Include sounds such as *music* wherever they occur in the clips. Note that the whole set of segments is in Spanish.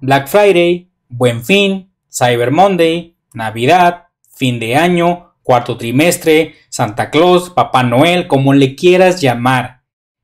Black Friday, Buen Fin, Cyber Monday, Navidad, fin de año, cuarto trimestre, Santa Claus, Papá Noel, como le quieras llamar.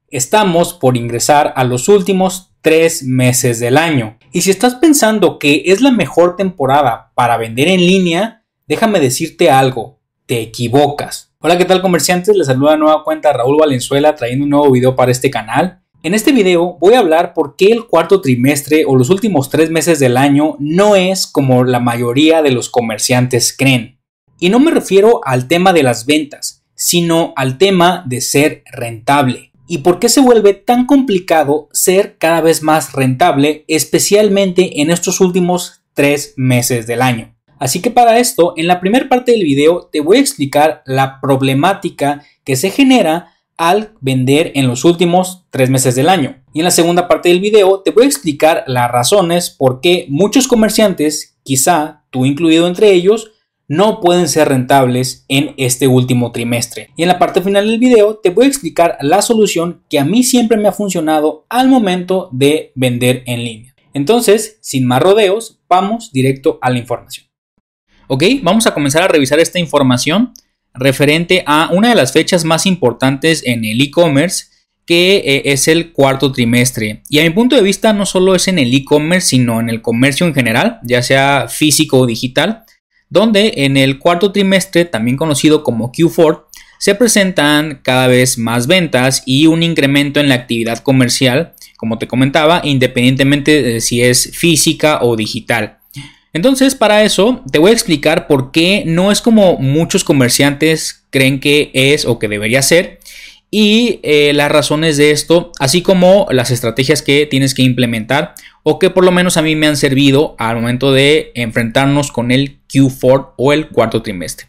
Estamos por ingresar a los últimos tres meses del año. Y si estás pensando que es la mejor temporada para vender en línea, déjame decirte algo, te equivocas. Hola, ¿qué tal comerciantes? Les saluda nueva cuenta Raúl Valenzuela trayendo un nuevo video para este canal. En este video voy a hablar por qué el cuarto trimestre o los últimos tres meses del año no es como la mayoría de los comerciantes creen. Y no me refiero al tema de las ventas, sino al tema de ser rentable. ¿Y por qué se vuelve tan complicado ser cada vez más rentable, especialmente en estos últimos tres meses del año? Así que para esto, en la primera parte del video te voy a explicar la problemática que se genera al vender en los últimos tres meses del año. Y en la segunda parte del video te voy a explicar las razones por qué muchos comerciantes, quizá tú incluido entre ellos, no pueden ser rentables en este último trimestre. Y en la parte final del video te voy a explicar la solución que a mí siempre me ha funcionado al momento de vender en línea. Entonces, sin más rodeos, vamos directo a la información. Ok, vamos a comenzar a revisar esta información referente a una de las fechas más importantes en el e-commerce, que eh, es el cuarto trimestre. Y a mi punto de vista no solo es en el e-commerce, sino en el comercio en general, ya sea físico o digital, donde en el cuarto trimestre, también conocido como Q4, se presentan cada vez más ventas y un incremento en la actividad comercial, como te comentaba, independientemente de si es física o digital. Entonces, para eso te voy a explicar por qué no es como muchos comerciantes creen que es o que debería ser y eh, las razones de esto, así como las estrategias que tienes que implementar o que por lo menos a mí me han servido al momento de enfrentarnos con el Q4 o el cuarto trimestre.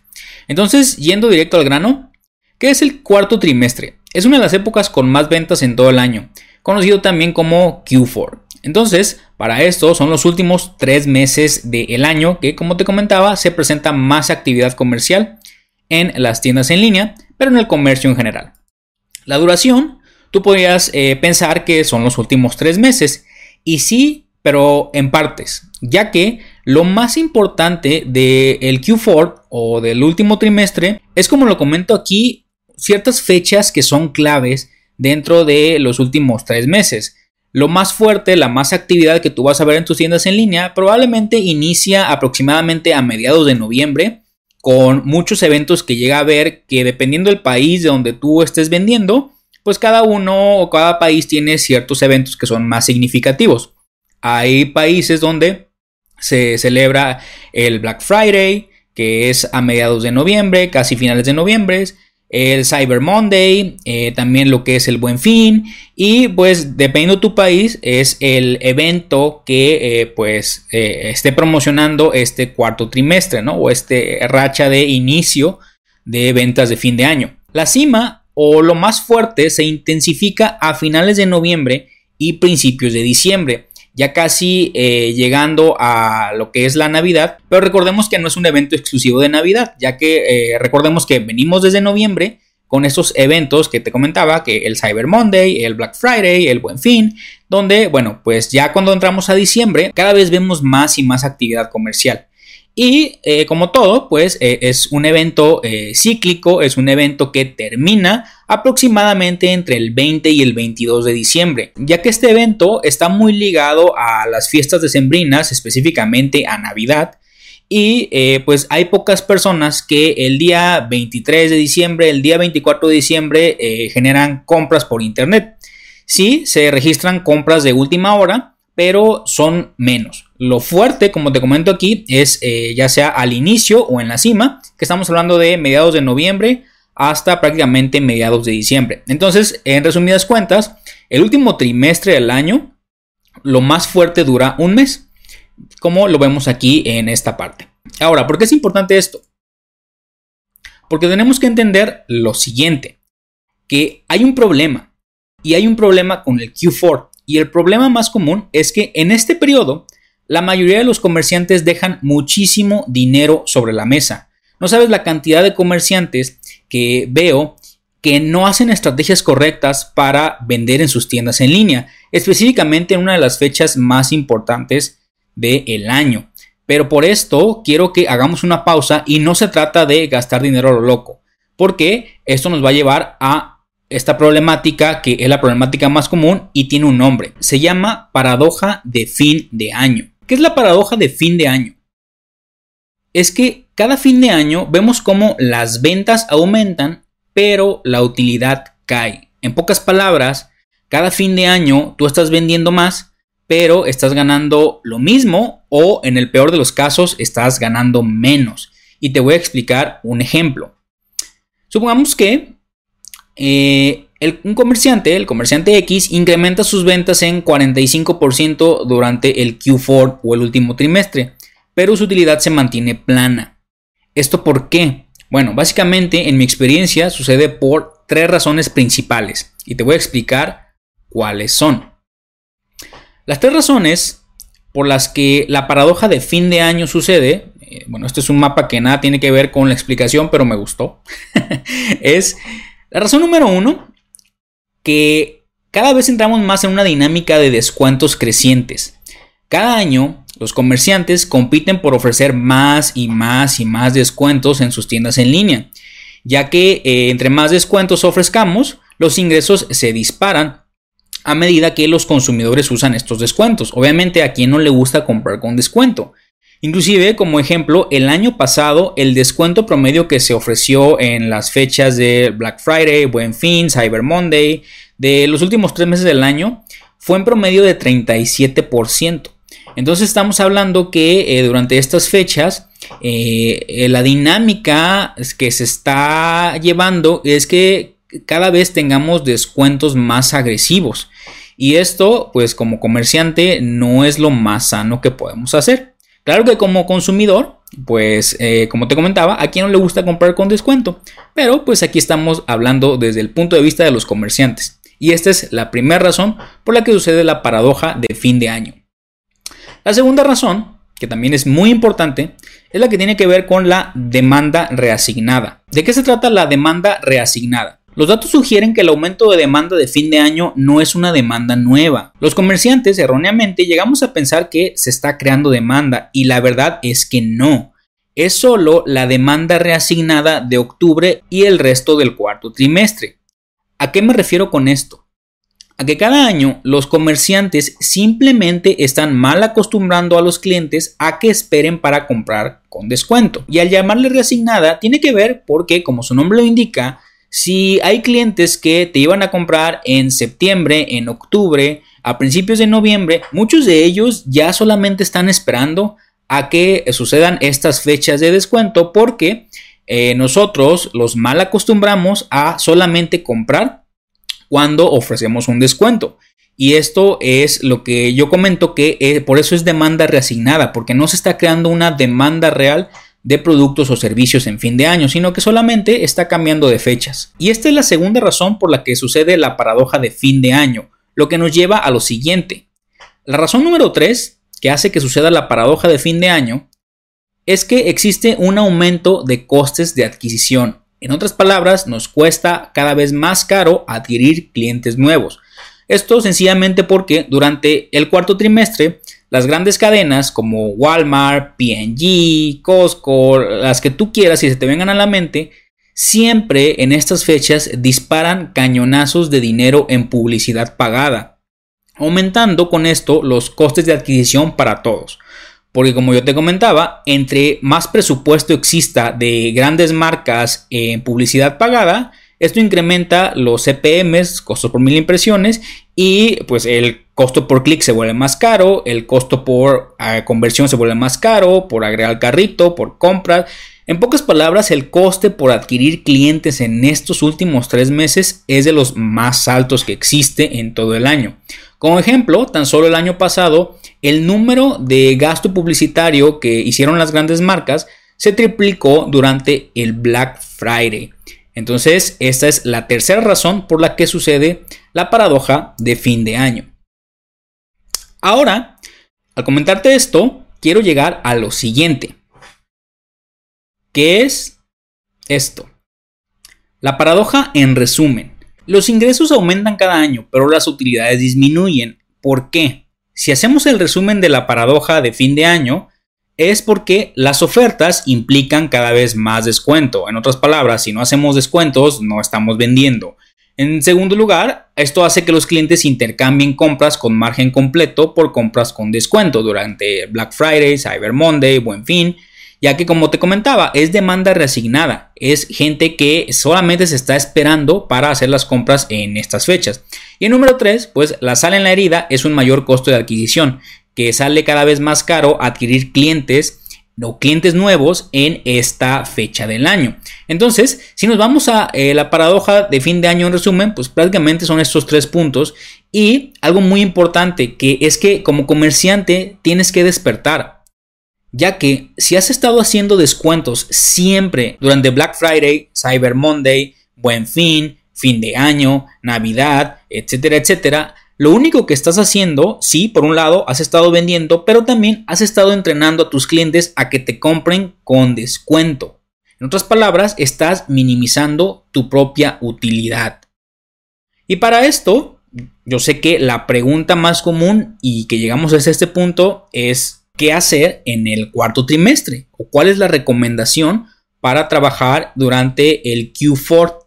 Entonces, yendo directo al grano, ¿qué es el cuarto trimestre? Es una de las épocas con más ventas en todo el año, conocido también como Q4. Entonces, para esto son los últimos tres meses del año que, como te comentaba, se presenta más actividad comercial en las tiendas en línea, pero en el comercio en general. La duración, tú podrías eh, pensar que son los últimos tres meses, y sí, pero en partes, ya que lo más importante del Q4 o del último trimestre es, como lo comento aquí, ciertas fechas que son claves dentro de los últimos tres meses. Lo más fuerte, la más actividad que tú vas a ver en tus tiendas en línea probablemente inicia aproximadamente a mediados de noviembre con muchos eventos que llega a ver que dependiendo del país de donde tú estés vendiendo, pues cada uno o cada país tiene ciertos eventos que son más significativos. Hay países donde se celebra el Black Friday, que es a mediados de noviembre, casi finales de noviembre el Cyber Monday, eh, también lo que es el Buen Fin y pues dependiendo de tu país es el evento que eh, pues eh, esté promocionando este cuarto trimestre, ¿no? O este racha de inicio de ventas de fin de año. La cima o lo más fuerte se intensifica a finales de noviembre y principios de diciembre ya casi eh, llegando a lo que es la Navidad, pero recordemos que no es un evento exclusivo de Navidad, ya que eh, recordemos que venimos desde noviembre con estos eventos que te comentaba, que el Cyber Monday, el Black Friday, el Buen Fin, donde, bueno, pues ya cuando entramos a diciembre, cada vez vemos más y más actividad comercial. Y eh, como todo, pues eh, es un evento eh, cíclico, es un evento que termina aproximadamente entre el 20 y el 22 de diciembre, ya que este evento está muy ligado a las fiestas decembrinas, específicamente a Navidad. Y pues hay pocas personas que el día 23 de diciembre, el día 24 de diciembre generan compras por internet. Sí, se registran compras de última hora, pero son menos. Lo fuerte, como te comento aquí, es eh, ya sea al inicio o en la cima, que estamos hablando de mediados de noviembre hasta prácticamente mediados de diciembre. Entonces, en resumidas cuentas, el último trimestre del año, lo más fuerte dura un mes, como lo vemos aquí en esta parte. Ahora, ¿por qué es importante esto? Porque tenemos que entender lo siguiente, que hay un problema, y hay un problema con el Q4. Y el problema más común es que en este periodo la mayoría de los comerciantes dejan muchísimo dinero sobre la mesa. No sabes la cantidad de comerciantes que veo que no hacen estrategias correctas para vender en sus tiendas en línea, específicamente en una de las fechas más importantes del año. Pero por esto quiero que hagamos una pausa y no se trata de gastar dinero a lo loco, porque esto nos va a llevar a esta problemática que es la problemática más común y tiene un nombre. Se llama paradoja de fin de año. ¿Qué es la paradoja de fin de año? Es que cada fin de año vemos cómo las ventas aumentan, pero la utilidad cae. En pocas palabras, cada fin de año tú estás vendiendo más, pero estás ganando lo mismo o en el peor de los casos estás ganando menos. Y te voy a explicar un ejemplo. Supongamos que eh, un comerciante, el comerciante X, incrementa sus ventas en 45% durante el Q4 o el último trimestre, pero su utilidad se mantiene plana. ¿Esto por qué? Bueno, básicamente en mi experiencia sucede por tres razones principales y te voy a explicar cuáles son. Las tres razones por las que la paradoja de fin de año sucede, eh, bueno, este es un mapa que nada tiene que ver con la explicación, pero me gustó, *laughs* es la razón número uno, que cada vez entramos más en una dinámica de descuentos crecientes. Cada año los comerciantes compiten por ofrecer más y más y más descuentos en sus tiendas en línea, ya que eh, entre más descuentos ofrezcamos, los ingresos se disparan a medida que los consumidores usan estos descuentos. Obviamente a quien no le gusta comprar con descuento. Inclusive, como ejemplo, el año pasado el descuento promedio que se ofreció en las fechas de Black Friday, Buen Fin, Cyber Monday, de los últimos tres meses del año, fue en promedio de 37%. Entonces estamos hablando que eh, durante estas fechas eh, eh, la dinámica que se está llevando es que cada vez tengamos descuentos más agresivos. Y esto, pues como comerciante, no es lo más sano que podemos hacer. Claro que como consumidor, pues eh, como te comentaba, a quien no le gusta comprar con descuento. Pero pues aquí estamos hablando desde el punto de vista de los comerciantes. Y esta es la primera razón por la que sucede la paradoja de fin de año. La segunda razón, que también es muy importante, es la que tiene que ver con la demanda reasignada. ¿De qué se trata la demanda reasignada? Los datos sugieren que el aumento de demanda de fin de año no es una demanda nueva. Los comerciantes erróneamente llegamos a pensar que se está creando demanda y la verdad es que no. Es solo la demanda reasignada de octubre y el resto del cuarto trimestre. ¿A qué me refiero con esto? A que cada año los comerciantes simplemente están mal acostumbrando a los clientes a que esperen para comprar con descuento. Y al llamarle reasignada tiene que ver porque, como su nombre lo indica, si hay clientes que te iban a comprar en septiembre, en octubre, a principios de noviembre, muchos de ellos ya solamente están esperando a que sucedan estas fechas de descuento porque eh, nosotros los mal acostumbramos a solamente comprar cuando ofrecemos un descuento. Y esto es lo que yo comento que eh, por eso es demanda reasignada, porque no se está creando una demanda real de productos o servicios en fin de año, sino que solamente está cambiando de fechas. Y esta es la segunda razón por la que sucede la paradoja de fin de año, lo que nos lleva a lo siguiente. La razón número 3 que hace que suceda la paradoja de fin de año es que existe un aumento de costes de adquisición. En otras palabras, nos cuesta cada vez más caro adquirir clientes nuevos. Esto sencillamente porque durante el cuarto trimestre las grandes cadenas como Walmart, PG, Costco, las que tú quieras y se te vengan a la mente, siempre en estas fechas disparan cañonazos de dinero en publicidad pagada, aumentando con esto los costes de adquisición para todos. Porque como yo te comentaba, entre más presupuesto exista de grandes marcas en publicidad pagada, esto incrementa los CPMs, costos por mil impresiones, y pues el costo por clic se vuelve más caro, el costo por ah, conversión se vuelve más caro, por agregar carrito, por compras. En pocas palabras, el coste por adquirir clientes en estos últimos tres meses es de los más altos que existe en todo el año. Como ejemplo, tan solo el año pasado, el número de gasto publicitario que hicieron las grandes marcas se triplicó durante el Black Friday. Entonces, esta es la tercera razón por la que sucede la paradoja de fin de año. Ahora, al comentarte esto, quiero llegar a lo siguiente. ¿Qué es esto? La paradoja en resumen. Los ingresos aumentan cada año, pero las utilidades disminuyen. ¿Por qué? si hacemos el resumen de la paradoja de fin de año, es porque las ofertas implican cada vez más descuento. En otras palabras, si no hacemos descuentos, no estamos vendiendo. En segundo lugar, esto hace que los clientes intercambien compras con margen completo por compras con descuento durante Black Friday, Cyber Monday, Buen Fin, ya que como te comentaba, es demanda reasignada, es gente que solamente se está esperando para hacer las compras en estas fechas. Y número 3, pues la sal en la herida es un mayor costo de adquisición, que sale cada vez más caro adquirir clientes o clientes nuevos en esta fecha del año. Entonces, si nos vamos a eh, la paradoja de fin de año en resumen, pues prácticamente son estos tres puntos y algo muy importante que es que como comerciante tienes que despertar, ya que si has estado haciendo descuentos siempre durante Black Friday, Cyber Monday, Buen Fin, fin de año, Navidad, etcétera, etcétera, lo único que estás haciendo, sí, por un lado, has estado vendiendo, pero también has estado entrenando a tus clientes a que te compren con descuento. En otras palabras, estás minimizando tu propia utilidad. Y para esto, yo sé que la pregunta más común y que llegamos a este punto es qué hacer en el cuarto trimestre o cuál es la recomendación para trabajar durante el Q4.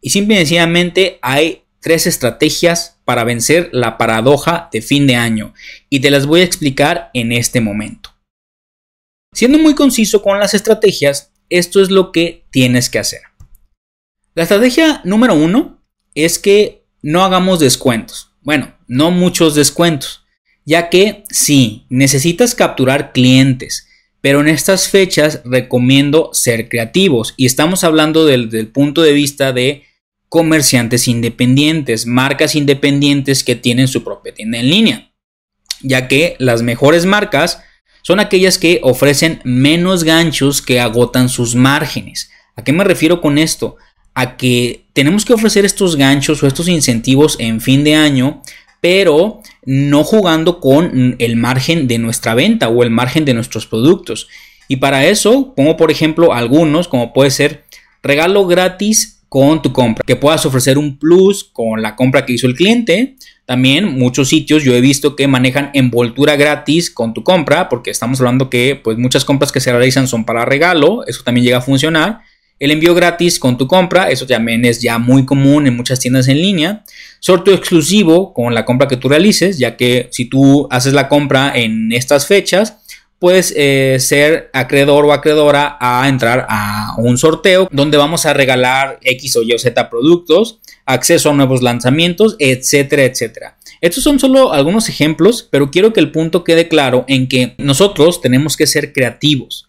Y simple y sencillamente hay tres estrategias para vencer la paradoja de fin de año y te las voy a explicar en este momento. Siendo muy conciso con las estrategias, esto es lo que tienes que hacer. La estrategia número uno es que no hagamos descuentos. Bueno, no muchos descuentos, ya que sí, necesitas capturar clientes, pero en estas fechas recomiendo ser creativos y estamos hablando del, del punto de vista de comerciantes independientes, marcas independientes que tienen su propia tienda en línea, ya que las mejores marcas son aquellas que ofrecen menos ganchos que agotan sus márgenes. ¿A qué me refiero con esto? A que tenemos que ofrecer estos ganchos o estos incentivos en fin de año, pero no jugando con el margen de nuestra venta o el margen de nuestros productos. Y para eso pongo por ejemplo algunos, como puede ser regalo gratis con tu compra, que puedas ofrecer un plus con la compra que hizo el cliente. También muchos sitios yo he visto que manejan envoltura gratis con tu compra, porque estamos hablando que pues muchas compras que se realizan son para regalo, eso también llega a funcionar. El envío gratis con tu compra, eso también es ya muy común en muchas tiendas en línea. Sorteo exclusivo con la compra que tú realices, ya que si tú haces la compra en estas fechas, puedes eh, ser acreedor o acreedora a entrar a un sorteo donde vamos a regalar X o Y o Z productos, acceso a nuevos lanzamientos, etcétera, etcétera. Estos son solo algunos ejemplos, pero quiero que el punto quede claro en que nosotros tenemos que ser creativos.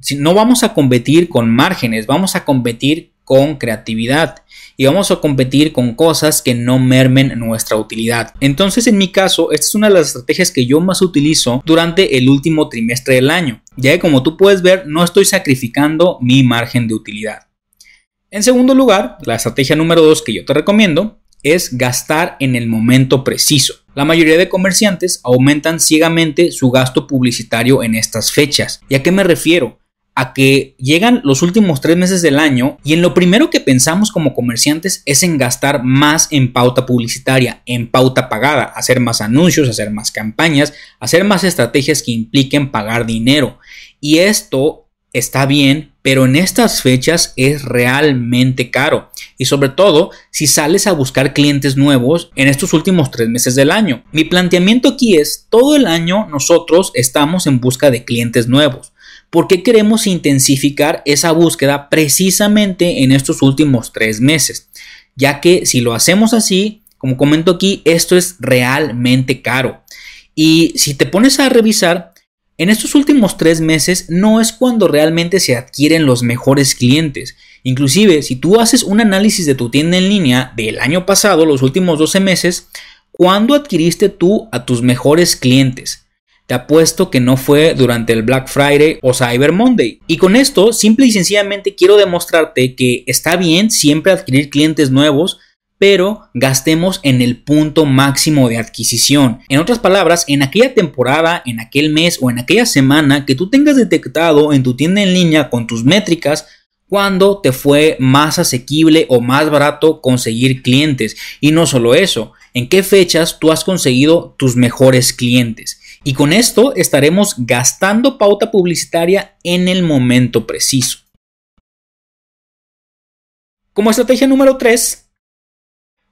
Si no vamos a competir con márgenes, vamos a competir con creatividad y vamos a competir con cosas que no mermen nuestra utilidad. Entonces, en mi caso, esta es una de las estrategias que yo más utilizo durante el último trimestre del año, ya que como tú puedes ver, no estoy sacrificando mi margen de utilidad. En segundo lugar, la estrategia número 2 que yo te recomiendo es gastar en el momento preciso. La mayoría de comerciantes aumentan ciegamente su gasto publicitario en estas fechas. ¿Y a qué me refiero? A que llegan los últimos tres meses del año y en lo primero que pensamos como comerciantes es en gastar más en pauta publicitaria, en pauta pagada, hacer más anuncios, hacer más campañas, hacer más estrategias que impliquen pagar dinero. Y esto está bien, pero en estas fechas es realmente caro. Y sobre todo si sales a buscar clientes nuevos en estos últimos tres meses del año. Mi planteamiento aquí es, todo el año nosotros estamos en busca de clientes nuevos ¿Por qué queremos intensificar esa búsqueda precisamente en estos últimos tres meses? Ya que si lo hacemos así, como comento aquí, esto es realmente caro. Y si te pones a revisar, en estos últimos tres meses no es cuando realmente se adquieren los mejores clientes. Inclusive, si tú haces un análisis de tu tienda en línea del año pasado, los últimos 12 meses, ¿cuándo adquiriste tú a tus mejores clientes? Te apuesto que no fue durante el Black Friday o Cyber Monday. Y con esto, simple y sencillamente quiero demostrarte que está bien siempre adquirir clientes nuevos, pero gastemos en el punto máximo de adquisición. En otras palabras, en aquella temporada, en aquel mes o en aquella semana que tú tengas detectado en tu tienda en línea con tus métricas, cuando te fue más asequible o más barato conseguir clientes. Y no solo eso, en qué fechas tú has conseguido tus mejores clientes. Y con esto estaremos gastando pauta publicitaria en el momento preciso. Como estrategia número 3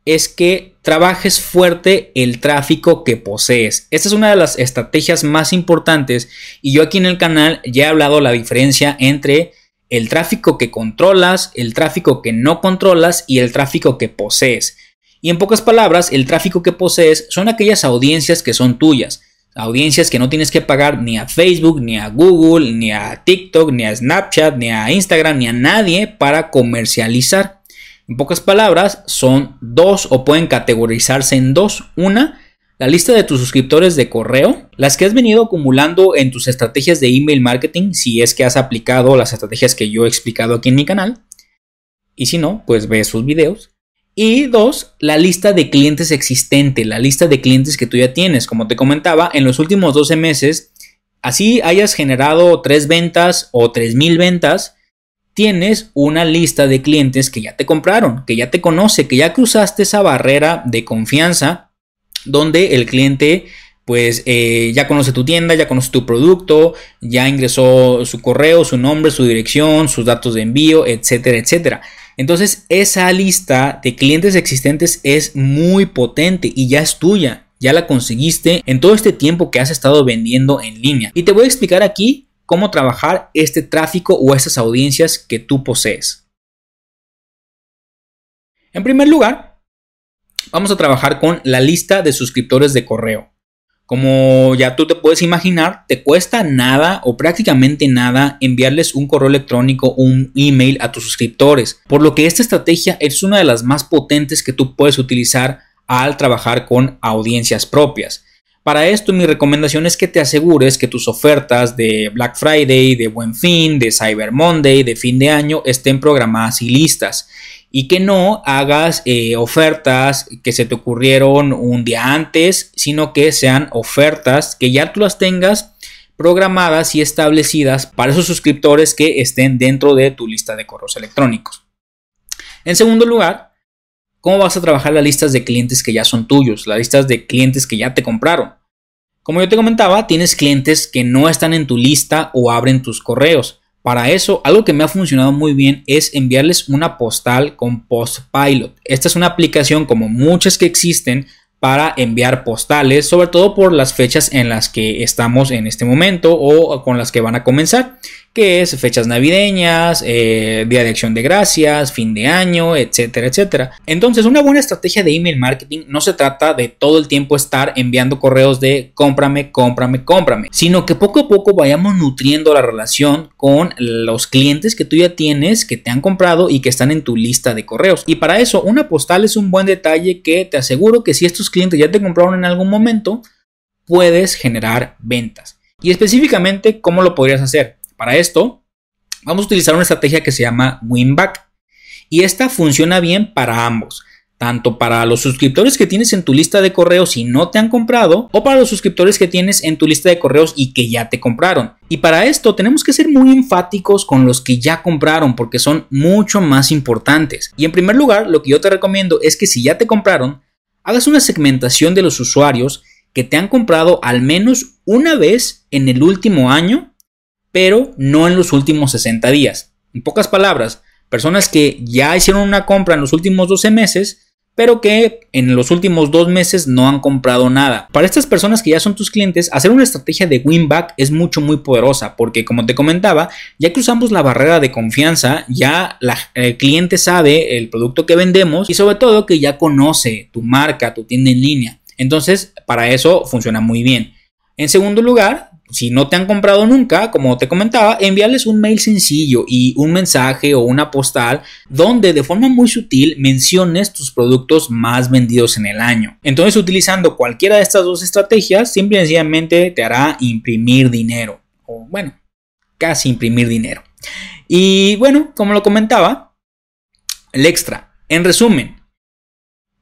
es que trabajes fuerte el tráfico que posees. Esta es una de las estrategias más importantes y yo aquí en el canal ya he hablado la diferencia entre el tráfico que controlas, el tráfico que no controlas y el tráfico que posees. Y en pocas palabras, el tráfico que posees son aquellas audiencias que son tuyas. Audiencias que no tienes que pagar ni a Facebook, ni a Google, ni a TikTok, ni a Snapchat, ni a Instagram, ni a nadie para comercializar. En pocas palabras, son dos o pueden categorizarse en dos. Una, la lista de tus suscriptores de correo, las que has venido acumulando en tus estrategias de email marketing, si es que has aplicado las estrategias que yo he explicado aquí en mi canal. Y si no, pues ve sus videos. Y dos, la lista de clientes existente, la lista de clientes que tú ya tienes. Como te comentaba, en los últimos 12 meses, así hayas generado tres ventas o mil ventas, tienes una lista de clientes que ya te compraron, que ya te conoce, que ya cruzaste esa barrera de confianza donde el cliente pues eh, ya conoce tu tienda, ya conoce tu producto, ya ingresó su correo, su nombre, su dirección, sus datos de envío, etcétera, etcétera. Entonces esa lista de clientes existentes es muy potente y ya es tuya, ya la conseguiste en todo este tiempo que has estado vendiendo en línea. Y te voy a explicar aquí cómo trabajar este tráfico o estas audiencias que tú posees. En primer lugar, vamos a trabajar con la lista de suscriptores de correo. Como ya tú te puedes imaginar, te cuesta nada o prácticamente nada enviarles un correo electrónico o un email a tus suscriptores, por lo que esta estrategia es una de las más potentes que tú puedes utilizar al trabajar con audiencias propias. Para esto mi recomendación es que te asegures que tus ofertas de Black Friday, de Buen Fin, de Cyber Monday, de fin de año estén programadas y listas y que no hagas eh, ofertas que se te ocurrieron un día antes, sino que sean ofertas que ya tú las tengas programadas y establecidas para esos suscriptores que estén dentro de tu lista de correos electrónicos. En segundo lugar, ¿cómo vas a trabajar las listas de clientes que ya son tuyos, las listas de clientes que ya te compraron? Como yo te comentaba, tienes clientes que no están en tu lista o abren tus correos. Para eso, algo que me ha funcionado muy bien es enviarles una postal con Postpilot. Esta es una aplicación como muchas que existen para enviar postales, sobre todo por las fechas en las que estamos en este momento o con las que van a comenzar que es fechas navideñas, eh, Día de Acción de Gracias, fin de año, etcétera, etcétera. Entonces, una buena estrategia de email marketing no se trata de todo el tiempo estar enviando correos de cómprame, cómprame, cómprame, sino que poco a poco vayamos nutriendo la relación con los clientes que tú ya tienes, que te han comprado y que están en tu lista de correos. Y para eso, una postal es un buen detalle que te aseguro que si estos clientes ya te compraron en algún momento, puedes generar ventas. Y específicamente, ¿cómo lo podrías hacer? Para esto, vamos a utilizar una estrategia que se llama Winback. Y esta funciona bien para ambos tanto para los suscriptores que tienes en tu lista de correos y no te han comprado, o para los suscriptores que tienes en tu lista de correos y que ya te compraron. Y para esto tenemos que ser muy enfáticos con los que ya compraron porque son mucho más importantes. Y en primer lugar, lo que yo te recomiendo es que si ya te compraron, hagas una segmentación de los usuarios que te han comprado al menos una vez en el último año pero no en los últimos 60 días. En pocas palabras, personas que ya hicieron una compra en los últimos 12 meses, pero que en los últimos dos meses no han comprado nada. Para estas personas que ya son tus clientes, hacer una estrategia de win back es mucho muy poderosa porque como te comentaba, ya que usamos la barrera de confianza, ya el cliente sabe el producto que vendemos y sobre todo que ya conoce tu marca, tu tienda en línea. Entonces, para eso funciona muy bien. En segundo lugar, si no te han comprado nunca, como te comentaba, envíales un mail sencillo y un mensaje o una postal donde de forma muy sutil menciones tus productos más vendidos en el año. Entonces, utilizando cualquiera de estas dos estrategias, simple y sencillamente te hará imprimir dinero. O bueno, casi imprimir dinero. Y bueno, como lo comentaba, el extra. En resumen,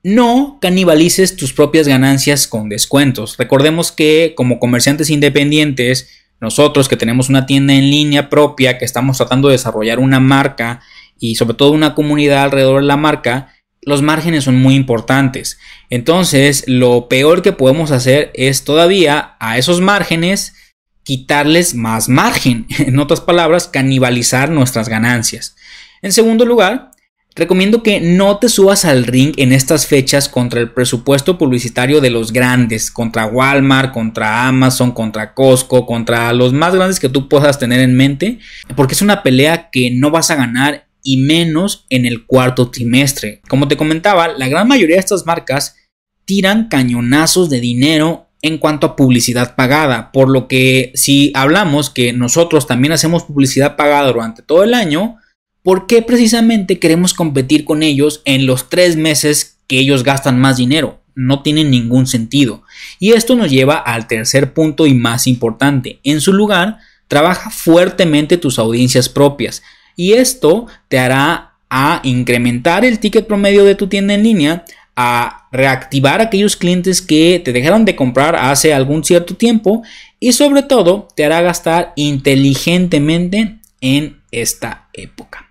no canibalices tus propias ganancias con descuentos. Recordemos que como comerciantes independientes, nosotros que tenemos una tienda en línea propia, que estamos tratando de desarrollar una marca y sobre todo una comunidad alrededor de la marca, los márgenes son muy importantes. Entonces, lo peor que podemos hacer es todavía a esos márgenes quitarles más margen. *laughs* En otras palabras, canibalizar nuestras ganancias. En segundo lugar, recomiendo que no te subas al ring en estas fechas contra el presupuesto publicitario de los grandes, contra Walmart, contra Amazon, contra Costco, contra los más grandes que tú puedas tener en mente, porque es una pelea que no vas a ganar y menos en el cuarto trimestre. Como te comentaba, la gran mayoría de estas marcas tiran cañonazos de dinero en cuanto a publicidad pagada, por lo que si hablamos que nosotros también hacemos publicidad pagada durante todo el año, ¿por qué precisamente queremos competir con ellos en los tres meses que ellos gastan más dinero? No tiene ningún sentido. Y esto nos lleva al tercer punto y más importante. En su lugar, trabaja fuertemente tus audiencias propias y esto te hará a incrementar el ticket promedio de tu tienda en línea, a reactivar aquellos clientes que te dejaron de comprar hace algún cierto tiempo y sobre todo te hará gastar inteligentemente en esta época.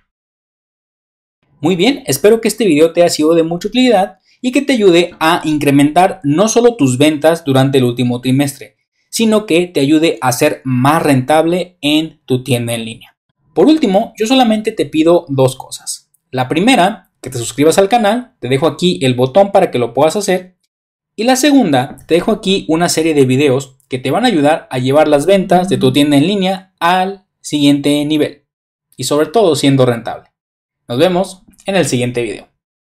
Muy bien, espero que este video te haya sido de mucha utilidad y que te ayude a incrementar no solo tus ventas durante el último trimestre, sino que te ayude a ser más rentable en tu tienda en línea. Por último, yo solamente te pido dos cosas. La primera, que te suscribas al canal, te dejo aquí el botón para que lo puedas hacer. Y la segunda, te dejo aquí una serie de videos que te van a ayudar a llevar las ventas de tu tienda en línea al siguiente nivel. Y sobre todo siendo rentable. Nos vemos en el siguiente video.